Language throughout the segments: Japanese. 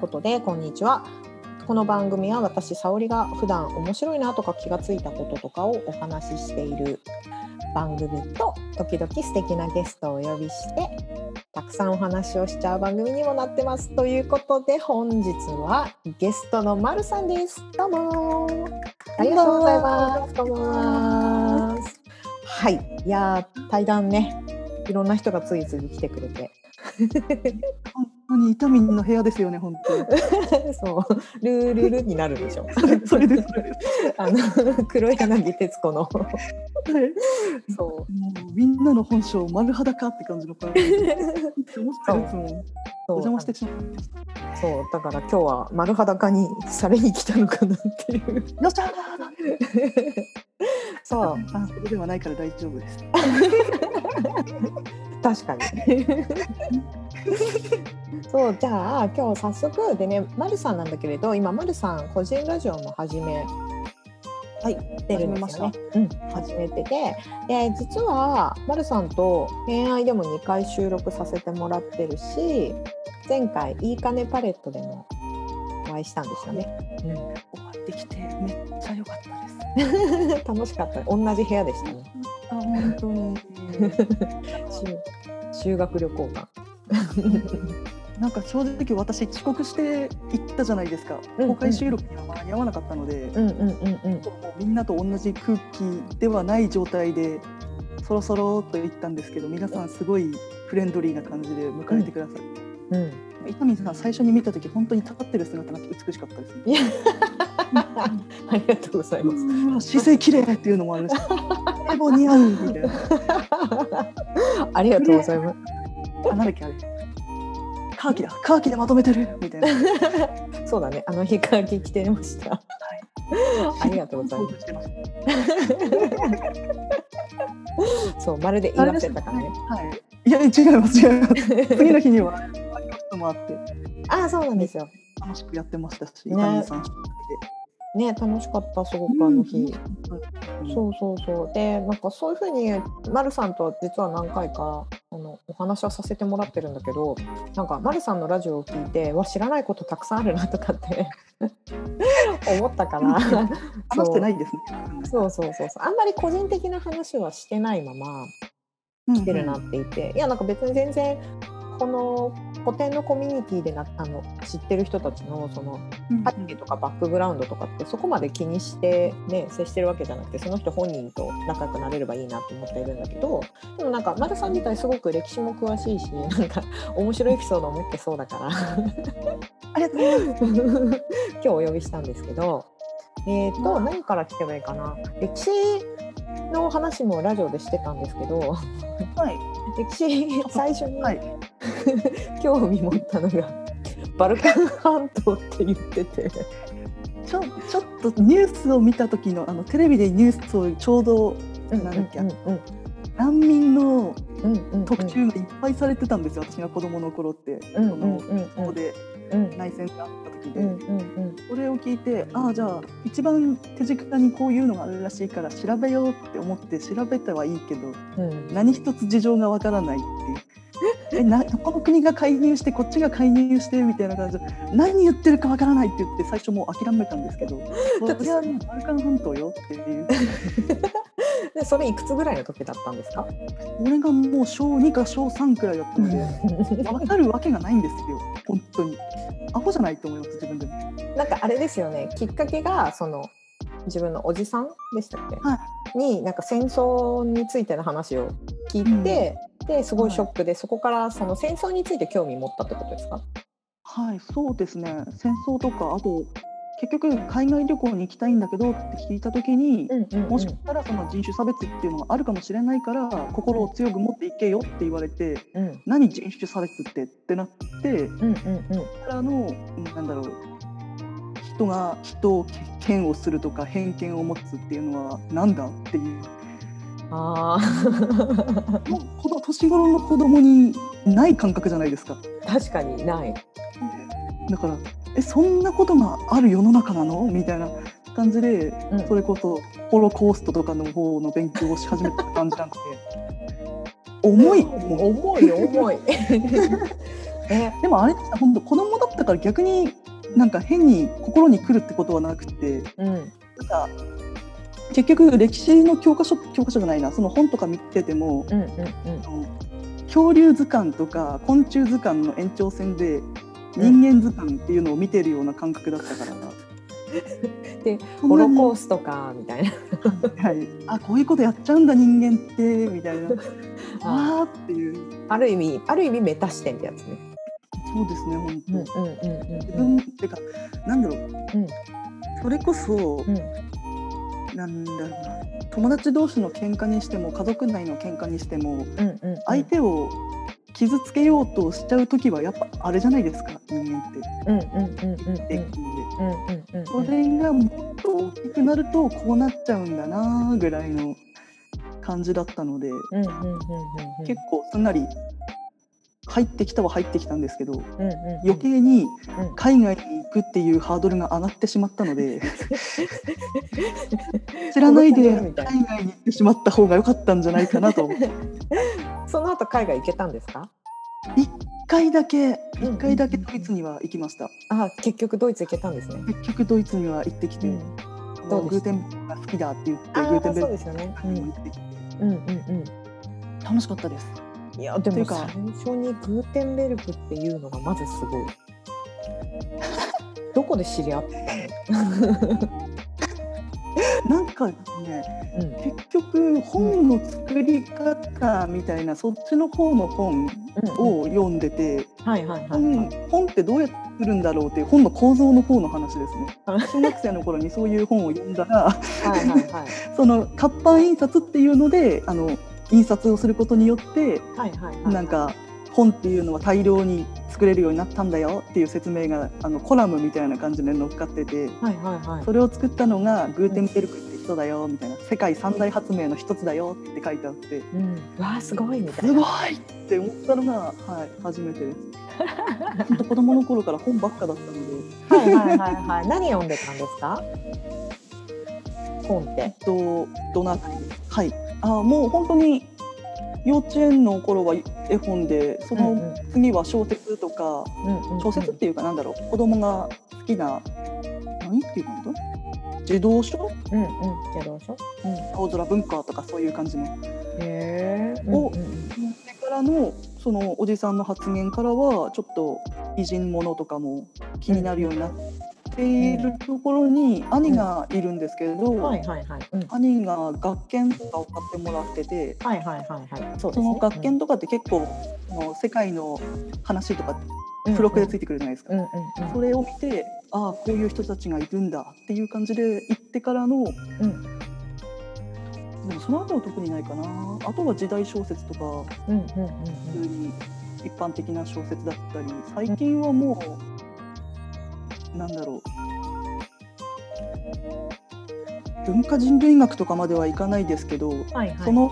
ことでこんにちは。この番組は私沙織が普段面白いなとか気がついたこととかをお話ししている番組と時々素敵なゲストをお呼びしてたくさんお話をしちゃう番組にもなってますということで本日はゲストのまるさんです。どうも。ありがとうございます。どうも。はい。いや対談ね。いろんな人が次々来てくれて。本 当に痛みの部屋ですよね、本当に。そう、ルールルになるでしょ。それです。あの黒柳徹子の。はい、そう、もうみんなの本性丸裸って感じの感じ。そうお邪魔してしまいました。そう、だから今日は丸裸にされに来たのかなっていう。よっしゃそう、あ、それではないから大丈夫です。確かに。そうじゃあ今日早速でね、まるさんなんだけれど今まるさん個人ラジオも始めはい、てるんですよね。うん、始めてて、で実はまるさんと恋愛でも2回収録させてもらってるし、前回いいかねパレットでもお会いしたんですよね。うん、終わってきてめっちゃ良かったです。楽しかった。同じ部屋でしたね。あ本当に。修学旅行感。なんか正直私遅刻して行ったじゃないですか、公開収録には間に合わなかったので、みんなと同じ空気ではない状態でそろそろと言ったんですけど皆さんすごいフレンドリーな感じで迎えてください。うん、伊丹さん最初に見た時本当に立ってる姿が美しかったですね。ありがとうございます。姿勢綺麗っていうのもあるし、エボ似合うみたいな。ありがとうございます。あ、なんだっけあれ。カーキだ、カーキでまとめてるみたいな。そうだね、あの日カーキ着てました。はい。ありがとうございます。そう、まるで言わせたからね。はい。いや、違います、違います。次の日には、もあって。あ、そうなんですよ。楽しくやってましたし、ね、さん。ね楽しかったすごくあの日、うん、そうそうそうでなんかそういうふうに丸さんと実は何回かあのお話はさせてもらってるんだけどなんか丸さんのラジオを聞いてわ知らないことたくさんあるなとかって 思ったから。話してないですね。そう。そうそうそうあんまり個人的な話はしてないまま来てるなっていて、うんうん、いやなんか別に全然この古典のコミュニティでなあの知ってる人たちのその背景とかバックグラウンドとかってそこまで気にして、ね、接してるわけじゃなくてその人本人と仲良くなれればいいなと思っているんだけどでもなんか丸さん自体すごく歴史も詳しいしなんか面白いエピソードを持ってそうだから。ありがとうございます。今日お呼びしたんですけど、えーと、何から聞けばいいかな。歴史の話もラジオでしてたんですけど、はい、歴史最初に、はい、興味持ったのがバルカン半島って言ってて。ちょちょっとニュースを見た時のあのテレビでニュースをちょうど、なんだっけ、うんうん、難民の特集がいっぱいされてたんですよ、私が子供の頃って、うんうんうんうん、ここで内戦があった時で、それを聞いてああじゃあ一番手近にこういうのがあるらしいから調べようって思って調べてはいいけど、うん、何一つ事情がわからないっていう。えな この国が介入してこっちが介入してみたいな感じ。で何言ってるかわからないって言って最初もう諦めたんですけど 私はね。バルカン半島よっていう でそれいくつぐらいの時だったんですか？俺がもう小2か小3くらいだったので分かるわけがないんですよ。本当に。アホじゃないと思います自分で。もなんかあれですよね。きっかけがその自分のおじさんでしたっけ、はい、になんか戦争についての話を聞いて、うん、ですごいショックで、はい、そこからその戦争について興味持ったってことですか？はいそうですね。戦争とかあと結局海外旅行に行きたいんだけどって聞いた時に、もしかしたらその人種差別っていうのがあるかもしれないから心を強く持っていけよって言われて、うん、何人種差別ってってなって、うんからのなんだろう人が人を嫌悪するとか偏見を持つっていうのはなんだっていう。あもうこの年頃の子供にない感覚じゃないですか。確かにない。だからえそんなことがある世の中なの？みたいな感じで、うん、それこそホロコーストとかの方の勉強をし始めた感じなんで 重い？重い重い。でもあれ本当子供だったから逆になんか変に心に来るってことはなくて、うん、なんか結局歴史の教科書教科書じゃないな。その本とか見てても、うんうんうん、恐竜図鑑とか昆虫図鑑の延長線で人間図鑑っていうのを見てるような感覚だったから。で ホロコーストかみたいな、はい、あこういうことやっちゃうんだ人間ってみたいな。ああっていう。ある意味ある意味メタ視点ってやつね。そうですね本当、うんうんうんうん、自分っていうかなんだろう、うん、それこそ、うん、なんだろうな。友達同士の喧嘩にしても家族内の喧嘩にしても、うんうんうん、相手を傷つけようとしちゃう時はやっぱあれじゃないですか人間って。それがもっと大きくなるとこうなっちゃうんだなぐらいの感じだったので結構すんなり入ってきたは入ってきたんですけど、余計に海外に行くっていうハードルが上がってしまったので 知らないで海外に行ってしまった方が良かったんじゃないかなと その後海外行けたんですか？一回だけ一回だけドイツには行きました、あ結局ドイツ行けたんですね。結局ドイツには行ってきて、うん、グーテンが好きだって言ってグーテンベルクに行ってきて、うん。うんうん楽しかったです。いやでも最初にグーテンベルクっていうのがまずすごい。どこで知り合ったの？なんかね、うん、結局本の作り方みたいな、そっちの方の本を読んでて、本ってどうやって作るんだろうっていう本の構造の方の話ですね。小学生の頃にそういう本を読んだら その活版印刷っていうのであの印刷をすることによって、はいはいはい、なんか本っていうのは大量に作れるようになったんだよっていう説明があのコラムみたいな感じで載っかってて、はいはいはい、それを作ったのがグーテンベルクって人だよみたいな世界三大発明の一つだよって書いてあって、うん、わあすごいみたいなすごいって思ったのが、はい、初めてです。本当子供の頃から本ばっかだったので。はいはいはいはい。何読んでたんですか？本って。えっとどなたはいあもう本当に幼稚園の頃は絵本でその次は小説とか、小説っていうかなんだろう子供が好きな何っていうか児童書、うんうん、児童書、うん、青空文化とかそういう感じの。へー。を、うんうん、てからのそのおじさんの発言からはちょっと偉人ものとかも気になるようになっているところに兄がいるんですけれど、兄が学研とかを買ってもらってて、その学研とかって結構、の世界の話とか付録でついてくるじゃないですか。それを見てああこういう人たちがいるんだっていう感じで行ってからの、うん、でもその後は特にないかな。あとは時代小説とか、普通に一般的な小説だったり最近はもう。なんだろう文化人類学とかまではいかないですけど、はいはい、その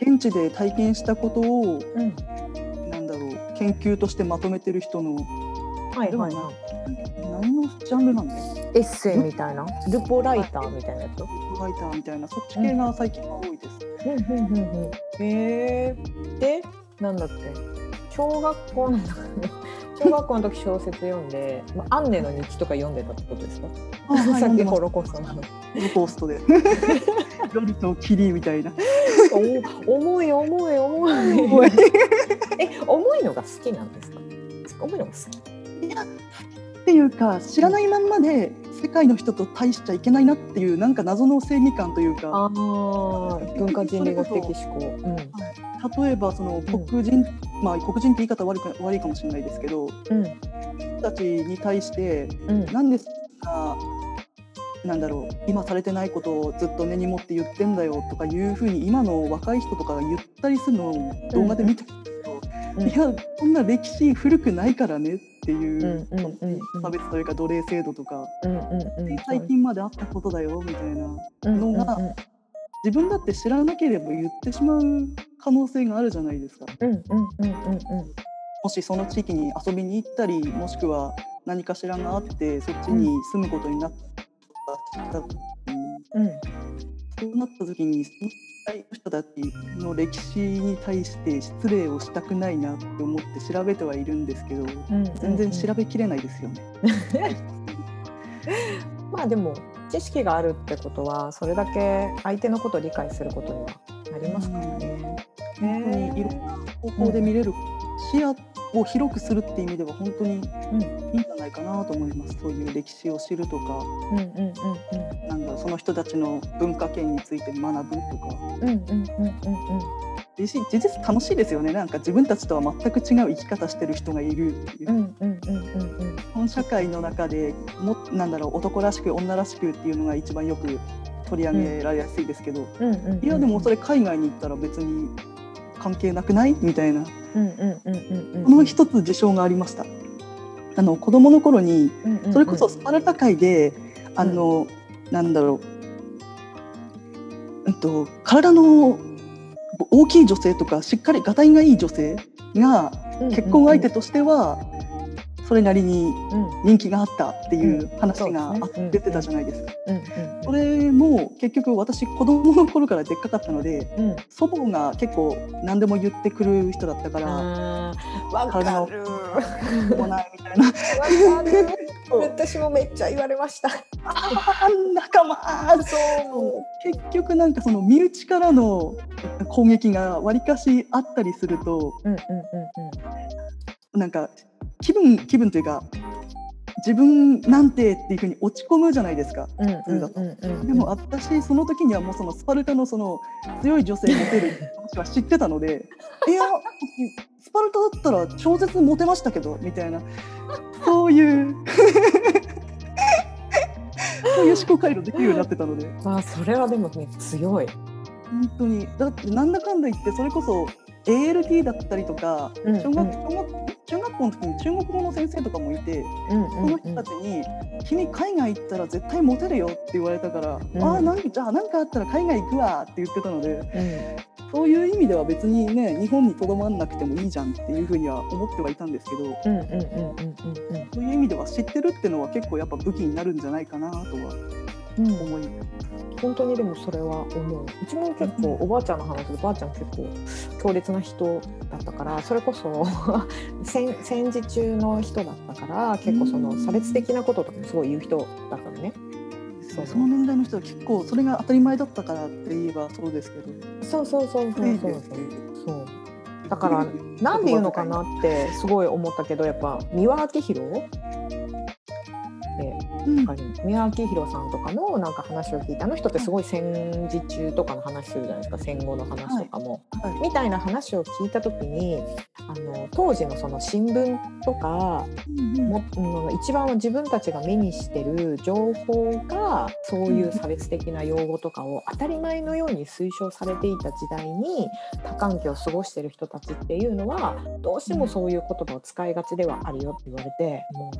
現地で体験したことを、うん、なんだろう研究としてまとめてる人の、はいはいはい、何のジャンルなんですエッセイみたいな？ルポライターみたいなやつ？ルポライターみたいなそっち系が最近は多いです。うん。うんうんうん、へえでなんだっけ？小学校の 小学校の時小説読んで、まあ、アンネの日記とか読んでたってことですか？さっきホロコーストの。ホロコーストで。ロリとキリみたいな。お重い重い重い。重い え重いのが好きなんですか？重いのが好き。いやっていうか知らないまんまで世界の人と対しちゃいけないなっていうなんか謎の正義感というか。文化人類学的思考。うん、はい。例えばその黒人、うん、まあ黒人って言い方悪く悪いかもしれないですけど、うん、人たちに対して、うん、なんですかなんだろう今されてないことをずっと根に持って言ってんだよとかいうふうに今の若い人とかが言ったりするのを動画で見てると、うん、いやこんな歴史古くないからねっていう、差別というか奴隷制度とか、最近まであったことだよみたいなのが、自分だって知らなければ言ってしまう可能性があるじゃないですか。もしその地域に遊びに行ったりもしくは何かしらがあってそっちに住むことになったなった時にその人たちの歴史に対して失礼をしたくないなって思って調べてはいるんですけど、うん全然調べきれないですよね。まあでも知識があるってことはそれだけ相手のことを理解することにはなりますからね。本当にいろんな方法で見れる、視野を広くするっていう意味では本当にいいんじゃないかなと思います、うん、そういう歴史を知るとか、うんうんうんうん、なんだその人たちの文化圏について学ぶとか。うんうんうんうんうん事実楽しいですよね。なんか自分たちとは全く違う生き方してる人がいるっていう。本社会の中でもなんだろう男らしく女らしくっていうのが一番よく取り上げられやすいですけど、いやでもそれ海外に行ったら別に関係なくない？みたいな。この一つ事象がありました。あの子供の頃にそれこそスパルタ界であの、なんだろう、うんと、体の大きい女性とかしっかりがたいがいい女性が結婚相手としてはそれなりに人気があったっていう話が出てたじゃないですか。それも結局私子供の頃からでっかかったので、祖母が結構何でも言ってくる人だったから体がもないみたいな。私もめっちゃ言われました。仲間そう。結局なんかその身内からの攻撃がわりかしあったりすると、うんうんうんうん、なんか気分気分というか自分なんてっていうふうに落ち込むじゃないですか、でも私その時にはもうそのスパルタのその強い女性モテる話は知ってたので いやスパルタだったら超絶モテましたけどみたいなそういう そういう思考回路できるようになってたので。あそれはでもね強い。本当に。だってなんだかんだ言ってそれこそ ALT だったりとか、小学小学校の時に中国語の先生とかもいて、その人たちに「君海外行ったら絶対モテるよ」って言われたから「うん、ああじゃあ何かあったら海外行くわ」って言ってたので、うん、そういう意味では別にね日本にとどまんなくてもいいじゃんっていうふうには思ってはいたんですけどそういう意味では知ってるっていうのは結構やっぱ武器になるんじゃないかなとは思います。本当にでもそれは思う。うちも結構おばあちゃんの話でばあちゃん結構強烈な人だったからそれこそ 戦戦時中の人だったから結構その差別的なこととかもすごい言う人だったのね。そうその年代の人は結構それが当たり前だったからって言えばそうですけど。そうそうそうそうそうそう。だからなんで言うのかなってすごい思ったけどやっぱ三輪明宏うん、三輪明宏さんとかのなんか話を聞いてあの人ってすごい戦時中とかの話するじゃないですか戦後の話とかも、はい。はい、みたいな話を聞いた時にあの当時のその新聞とか、うん、も、うん、一番自分たちが目にしてる情報がそういう差別的な用語とかを当たり前のように推奨されていた時代に多環境を過ごしてる人たちっていうのはどうしてもそういう言葉を使いがちではあるよって言われても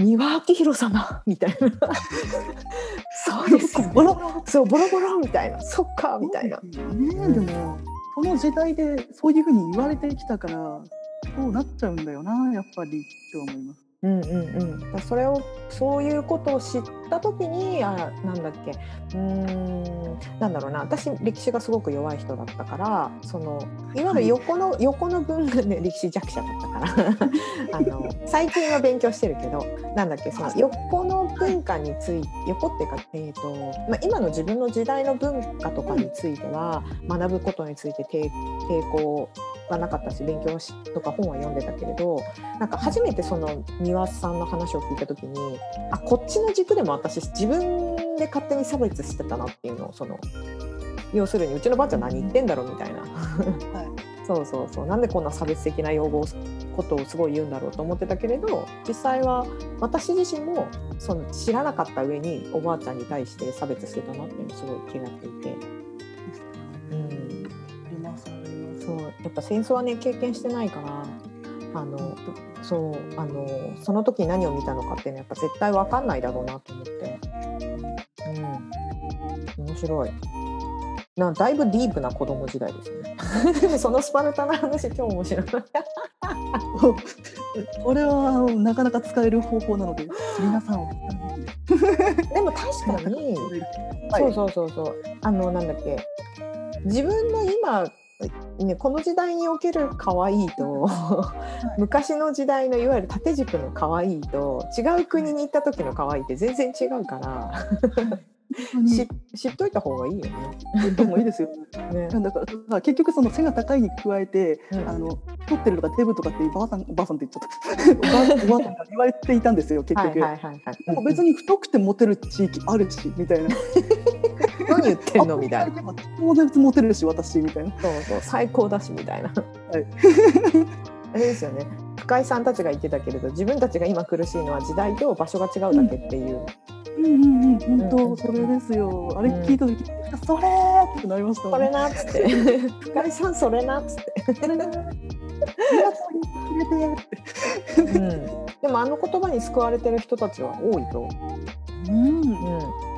う三輪明宏様みたいな。そうですよ、ね、ボロそうボロボロみたいな。そっかみたいな。ね、でもこの時代でそういうふうに言われてきたからそうなっちゃうんだよなやっぱりって思います。うんうんうん、それをそういうことを知った時にあなんだっけ。うんなんだろうな。私歴史がすごく弱い人だったからそのいわゆる横の、横の文化で 歴史弱者だったから。あの最近は勉強してるけどなんだっけその横の文化について横っていうか、えーとまあ、今の自分の時代の文化とかについては学ぶことについて抵抗はなかったし勉強しとか本は読んでたけれどなんか初めてその三輪さんの話を聞いた時にあこっちの軸でも私自分で勝手に差別してたなっていうのをその要するにうちのばあちゃん何言ってんだろうみたいな、はい、そうそうそう。なんでこんな差別的な用語ことをすごい言うんだろうと思ってたけれど実際は私自身もその知らなかった上におばあちゃんに対して差別してたなっていうのすごい気がっていて。そうやっぱ戦争はね経験してないからあのそうあのその時何を見たのかっていうのはやっぱ絶対分かんないだろうなと思って、うん、面白い。なだいぶディープな子供時代ですね。そのスパルタな話超面白い。これはなかなか使える方法なので皆さん でも確かに、はい、そうそうそうそう。あのなんだっけ。自分の今ね、この時代における可愛いと昔の時代のいわゆる縦軸の可愛いと違う国に行った時の可愛いって全然違うからし知っといた方がいいよね。知った方がいいですよ。ね、だから結局その背が高いに加えて、うん、あの太ってるとかデブとかってばあさんおばあさんって言っちゃったおばあさんが言われていたんですよ結局。別に太くてモテる地域あるしみたいな。何言ってんのみたいな。当然モテるし私みたいな。そうそう最高だしみたいな。はい。あれですよね。深井さんたちが言ってたけれど自分たちが今苦しいのは時代と場所が違うだけっていう。うんうんうん本当それですよ。あれ聞いた時、うん、それってなりました、それなっつって。深井さんそれなっつ って。うん、でもあの言葉に救われてる人たちは多いと。うん、うんす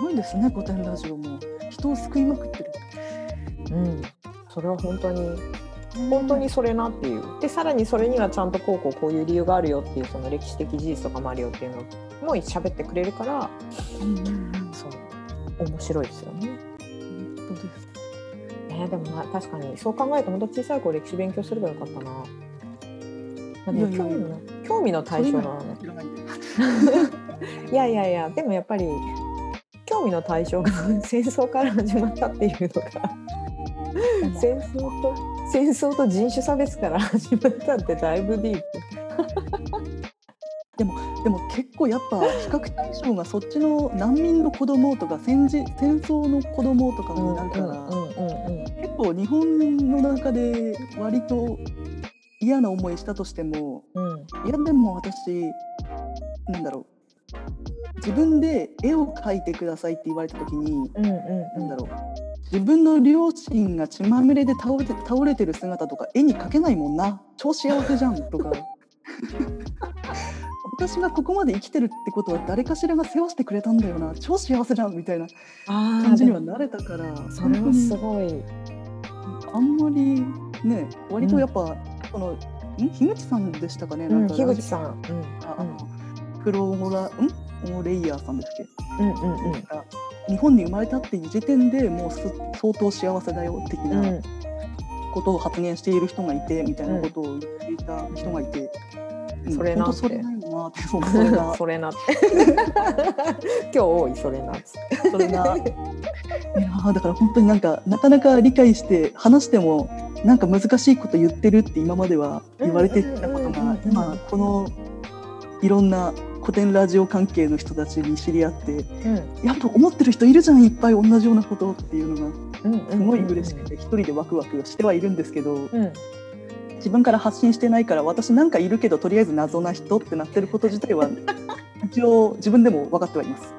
ごいですね古典ラジオも。人を救いまくってる。うん、それは本当に本当にそれなっていう。でさらにそれにはちゃんとこうこうこういう理由があるよっていうその歴史的事実とかもあるよっていうのも喋ってくれるから、うんそう。面白いですよね。本当です。ね、でもな確かにそう考えると本当小さい子歴史勉強すればよかったな。まあね、興味の興味の対象なのね。いやいやいやでもやっぱり興味の対象が 戦争から始まったっていうのが。戦争と戦争と人種差別から 始まったってだいぶディープ。でもでも結構やっぱ比較対象がそっちの難民の子供とか戦時戦争の子供とかになるから結構日本の中で割と嫌な思いしたとしても、うん、いやでも私なんだろう自分で絵を描いてくださいって言われた時に、うんうん、なんだろう。自分の両親が血まみれで倒れて倒れてる姿とか絵に描けないもんな。超幸せじゃんとか。私がここまで生きてるってことは誰かしらが世話してくれたんだよな。超幸せじゃんみたいな感じにはなれたからそれはすごい。あんまりね割とやっぱ、うん、その樋口さんでしたかね、なんか樋口さん、うん、ああのプロモラん？オレイヤーさんですっけ、うんうんうん、日本に生まれたっていう時点でもう相当幸せだよ的なことを発言している人がいてみたいなことを言っていた人がいて。うん、それなって。それなって、それな。それなって。今日多い、それなそれな。いやだから本当になんか、なかなか理解して話しても、なんか難しいこと言ってるって今までは言われてたことが、今このいろんな古典ラジオ関係の人たちに知り合って、うん、やっぱ思ってる人いるじゃんいっぱい同じようなことっていうのが。すごい嬉しくて一人でワクワクしてはいるんですけど、うん、自分から発信してないから私なんかいるけどとりあえず謎な人ってなってること自体は 一応自分でも分かってはいます。